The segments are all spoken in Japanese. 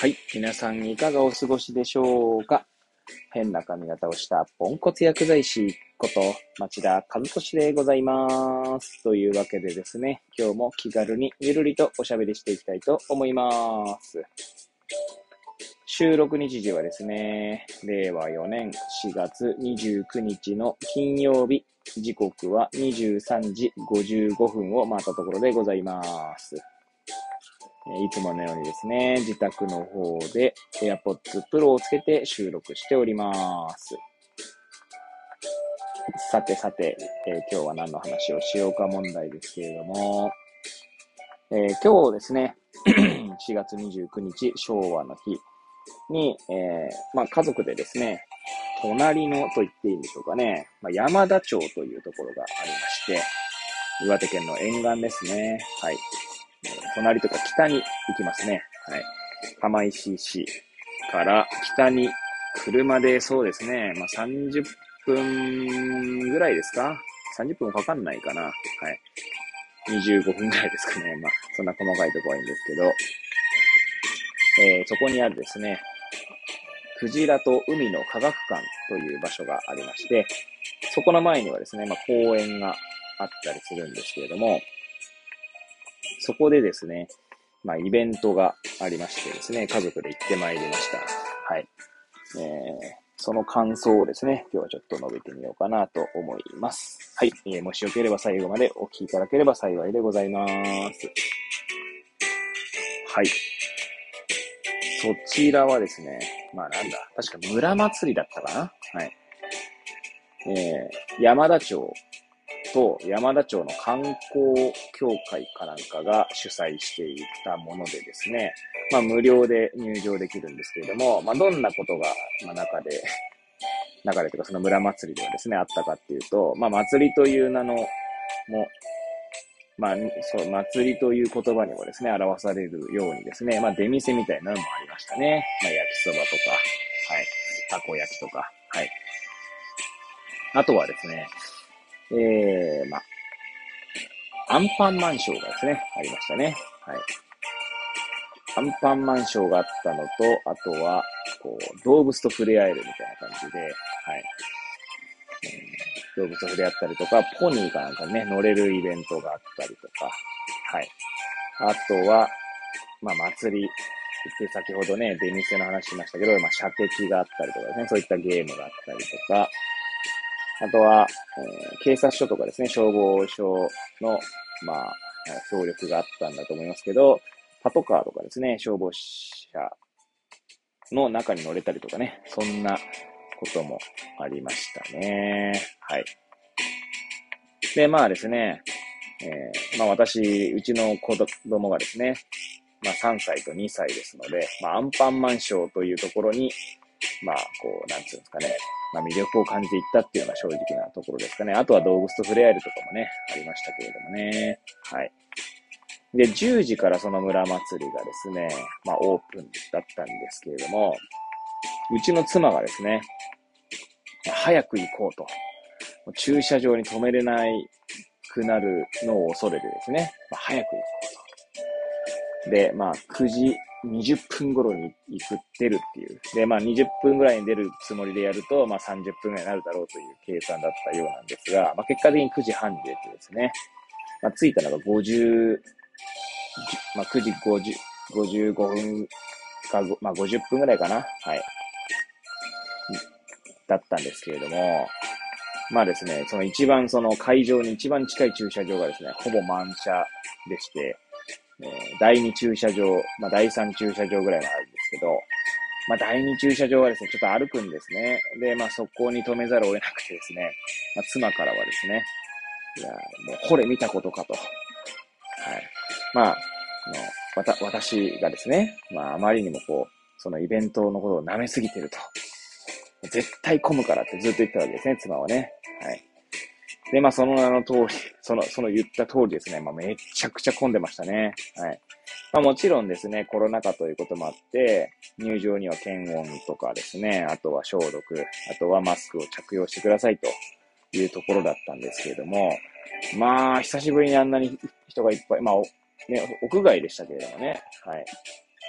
はい。皆さんいかがお過ごしでしょうか？変な髪型をしたポンコツ薬剤師こと町田和俊でございます。というわけでですね、今日も気軽にゆるりとおしゃべりしていきたいと思います。収録日時はですね、令和4年4月29日の金曜日、時刻は23時55分を回ったところでございます。いつものようにですね、自宅の方で AirPods Pro をつけて収録しております。さてさて、えー今日は何の話をしようか問題ですけれども、えー今日ですね、4月29日昭和の日に、えーまあ、家族でですね、隣のと言っていいんでしょうかね、まあ、山田町というところがありまして、岩手県の沿岸ですね。はい。隣とか北に行きますね。はい。釜石市から北に車でそうですね、まあ、30分ぐらいですか ?30 分かかんないかな。はい。25分ぐらいですかね。まあ、そんな細かいとこはいいんですけど、えーそこにあるですね、クジラと海の科学館という場所がありまして、そこの前にはですね、まあ、公園があったりするんですけれども、そこでですね、まあ、イベントがありましてですね、家族で行ってまいりました。はい。えーその感想をですね、今日はちょっと述べてみようかなと思います。はい。えーもしよければ最後までお聞きいただければ幸いでございます。はい。そちらはですね、まあなんだ、確か村祭りだったかなはい。えー山田町と山田町の観光協会かなんかが主催していたものでですね、まあ無料で入場できるんですけれども、まあどんなことが、ま、中で、中でというかその村祭りではですね、あったかっていうと、まあ祭りという名のも、まあ、そう、祭りという言葉にもですね、表されるようにですね、まあ出店みたいなのもありましたね。まあ焼きそばとか、はい、たこ焼きとか、はい。あとはですね、えー、まあ、アンパンマンショーがですね、ありましたね。はい。アンパンマンショーがあったのと、あとは、こう、動物と触れ合えるみたいな感じで、はい。うん動物と触れ合ったりとか、ポニーかなんかね、乗れるイベントがあったりとか、はい。あとは、まあ、祭り、で先ほどね、出店の話しましたけど、まあ、射的があったりとかですね、そういったゲームがあったりとか、あとは、えー警察署とかですね、消防署の、まあ、協力があったんだと思いますけど、パトカーとかですね、消防車の中に乗れたりとかね、そんなこともありましたね。はい。で、まあですね、えーまあ私、うちの子供がですね、まあ3歳と2歳ですので、まあアンパンマンショーというところに、まあこう、なんつうんですかね、まあ魅力を感じていったっていうのが正直なところですかね。あとは動物と触れ合えるとかもね、ありましたけれどもね。はい。で、10時からその村祭りがですね、まあオープンだったんですけれども、うちの妻がですね、早く行こうと。駐車場に止めれないくなるのを恐れてですね、まあ、早く行こうと。で、まあ、9時20分頃に行く、出るっていう。で、まあ、20分ぐらいに出るつもりでやると、まあ、30分ぐらいになるだろうという計算だったようなんですが、まあ、結果的に9時半に出てですね、まあ、着いたのが50、まあ、9時50 55分か、まあ、50分ぐらいかな。はい。だったんですけれども、まあですね、その一番その会場に一番近い駐車場がですね、ほぼ満車でして、えー第2駐車場、まあ第3駐車場ぐらいがあるんですけど、まあ第2駐車場はですね、ちょっと歩くんですね。で、まあそこに止めざるを得なくてですね、まあ妻からはですね、いや、もうこれ見たことかと。はい。まあ、あの、わた、私がですね、まああまりにもこう、そのイベントのことを舐めすぎてると。絶対混むからってずっと言ってたわけですね、妻はね。はい。で、まあ、その名の通り、その、その言った通りですね、まあ、めちゃくちゃ混んでましたね。はい。まあ、もちろんですね、コロナ禍ということもあって、入場には検温とかですね、あとは消毒、あとはマスクを着用してくださいというところだったんですけれども、まあ、久しぶりにあんなに人がいっぱい、まあ、ね、屋外でしたけれどもね、はい。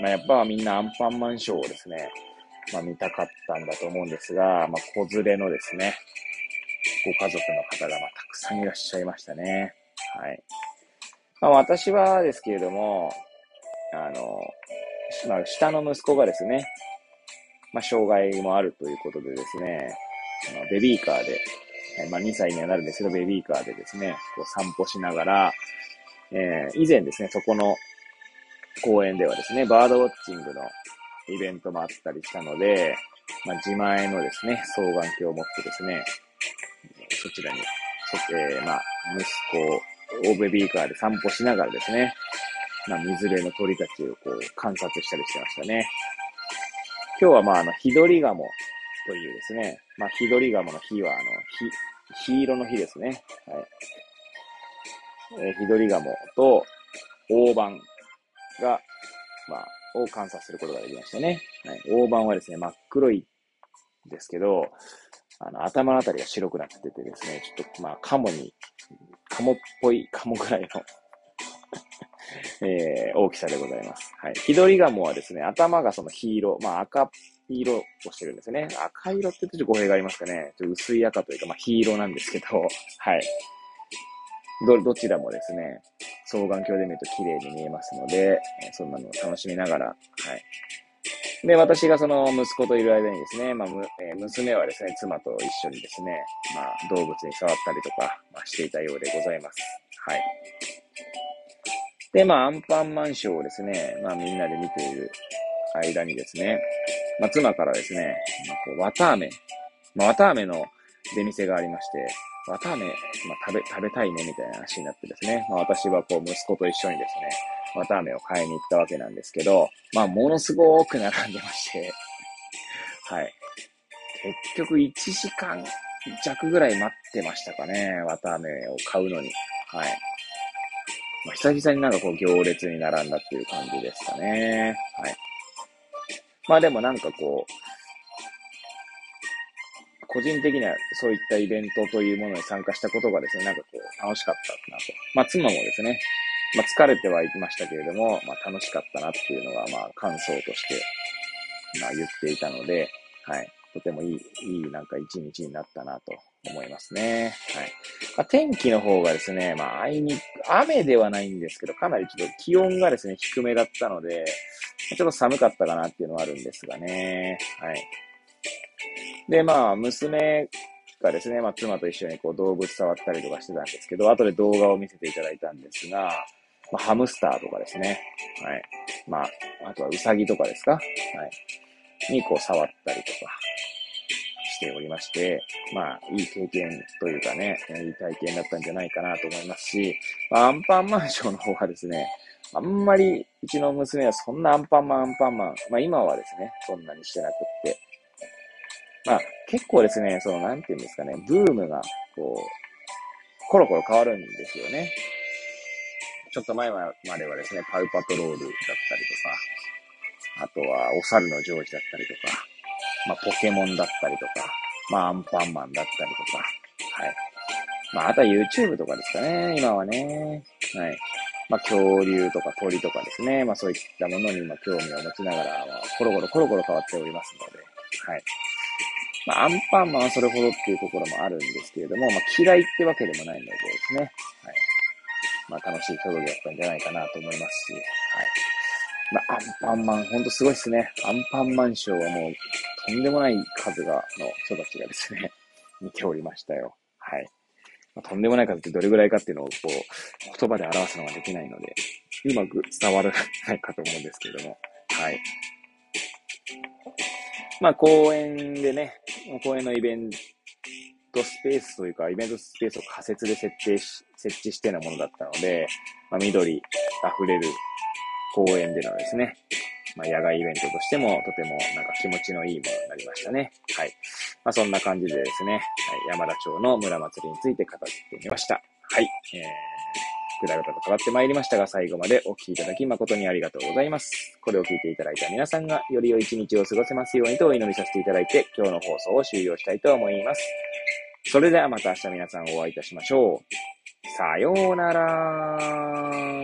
まあ、やっぱみんなアンパンマンショーをですね、まあ見たかったんだと思うんですが、まあ子連れのですね、ご家族の方がまたくさんいらっしゃいましたね。はい。まあ私はですけれども、あの、まあ下の息子がですね、まあ障害もあるということでですね、まあ、ベビーカーで、まあ2歳にはなるんですけど、ベビーカーでですね、こう散歩しながら、えー、以前ですね、そこの公園ではですね、バードウォッチングのイベントもあったりしたので、まあ、自前のですね、双眼鏡を持ってですね、そちらに、そえー、まあ、息子をベビーカーで散歩しながらですね、まあ、水辺の鳥たちをこう観察したりしてましたね。今日はまあ、あの、ヒドリガモというですね、まあ、ヒドリガモの日は、あの、ひ、黄色の日ですね。はい。えー、ヒドリガモと大判が、まあ、を観察することができましたね。はい、大判はですね、真っ黒いですけど、あの、頭のあたりが白くなっててですね、ちょっと、まあ、カモに、カモっぽい、カモぐらいの えー、大きさでございます。はい。ヒドリガモはですね、頭がその黄色、まあ赤色をしてるんですね。赤色ってちょっと語弊がありますかね。ちょっと薄い赤というか、まあ黄色なんですけど、はい。ど、どちらもですね、双眼鏡で見ると綺麗に見えますので、そんなのを楽しみながら、はい。で、私がその息子といる間にですね、まあ、え、娘はですね、妻と一緒にですね、まあ、動物に触ったりとか、まあ、していたようでございます。はい。で、まあ、アンパンマンショーをですね、まあ、みんなで見ている間にですね、まあ、妻からですね、まあ、こう、綿飴、まあ、綿飴の出店がありまして、綿飴、まあ、食べ、食べたいねみたいな話になってですね、まあ、私はこう息子と一緒にですね、綿飴を買いに行ったわけなんですけど、まあ、ものすごく並んでまして、はい。結局1時間弱ぐらい待ってましたかね、綿飴を買うのに。はい。まあ、久々になんかこう行列に並んだっていう感じですかね。はい。まあでもなんかこう、個人的にはそういったイベントというものに参加したことがですね、なんかこう、楽しかったなと。まあ、妻もですね、まあ、疲れてはいきましたけれども、まあ、楽しかったなっていうのが、まあ、感想として、まあ、言っていたので、はい。とてもいい、いいなんか一日になったなと思いますね。はい。まあ、天気の方がですね、まあ、あいにく、雨ではないんですけど、かなりちょっと気温がですね、低めだったので、ちょっと寒かったかなっていうのはあるんですがね。はい。で、まあ、娘がですね、まあ、妻と一緒にこう動物触ったりとかしてたんですけど、後で動画を見せていただいたんですが、まあ、ハムスターとかですね、はい。まあ、あとはウサギとかですか？はい。にこう触ったりとかしておりまして、まあ、いい経験というかね、いい体験だったんじゃないかなと思いますし、まあ、アンパンマンショーの方はですね、あんまりうちの娘はそんなアンパンマンアンパンマン、まあ今はですね、そんなにしてなくって、まあ、結構ですね、その、なんていうんですかね、ブームが、こう、コロコロ変わるんですよね。ちょっと前まではですね、パウパトロールだったりとか、あとは、お猿のジョージだったりとか、まあ、ポケモンだったりとか、まあ、アンパンマンだったりとか、はい。まあ、あとは YouTube とかですかね、今はね。はい。まあ、恐竜とか鳥とかですね。まあ、そういったものに今興味を持ちながら、まあ、コロコロコロコロ変わっておりますので、はい。まあ、アンパンマンはそれほどっていうところもあるんですけれども、まあ、嫌いってわけでもないのでですね。はい。まあ、楽しい競技だったんじゃないかなと思いますし、はい。まあ、アンパンマン、ほんとすごいっすね。アンパンマンショーはもう、とんでもない数が、の人たちがですね、見ておりましたよ。はい。まあ、とんでもない数ってどれぐらいかっていうのを、こう、言葉で表すのができないので、うまく伝わらないかと思うんですけれども、はい。まあ、公園でね、公園のイベントスペースというか、イベントスペースを仮設で設定し、設置してのものだったので、まあ、緑溢れる公園でのですね、まあ、野外イベントとしてもとてもなんか気持ちのいいものになりましたね。はい。まあ、そんな感じでですね、はい、山田町の村祭りについて語ってみました。はい。えーくだらだと変わってまいりましたが、最後までお聴きいただき誠にありがとうございます。これを聞いていただいた皆さんがより良い一日を過ごせますようにとお祈りさせていただいて、今日の放送を終了したいと思います。それではまた明日皆さんお会いいたしましょう。さようなら。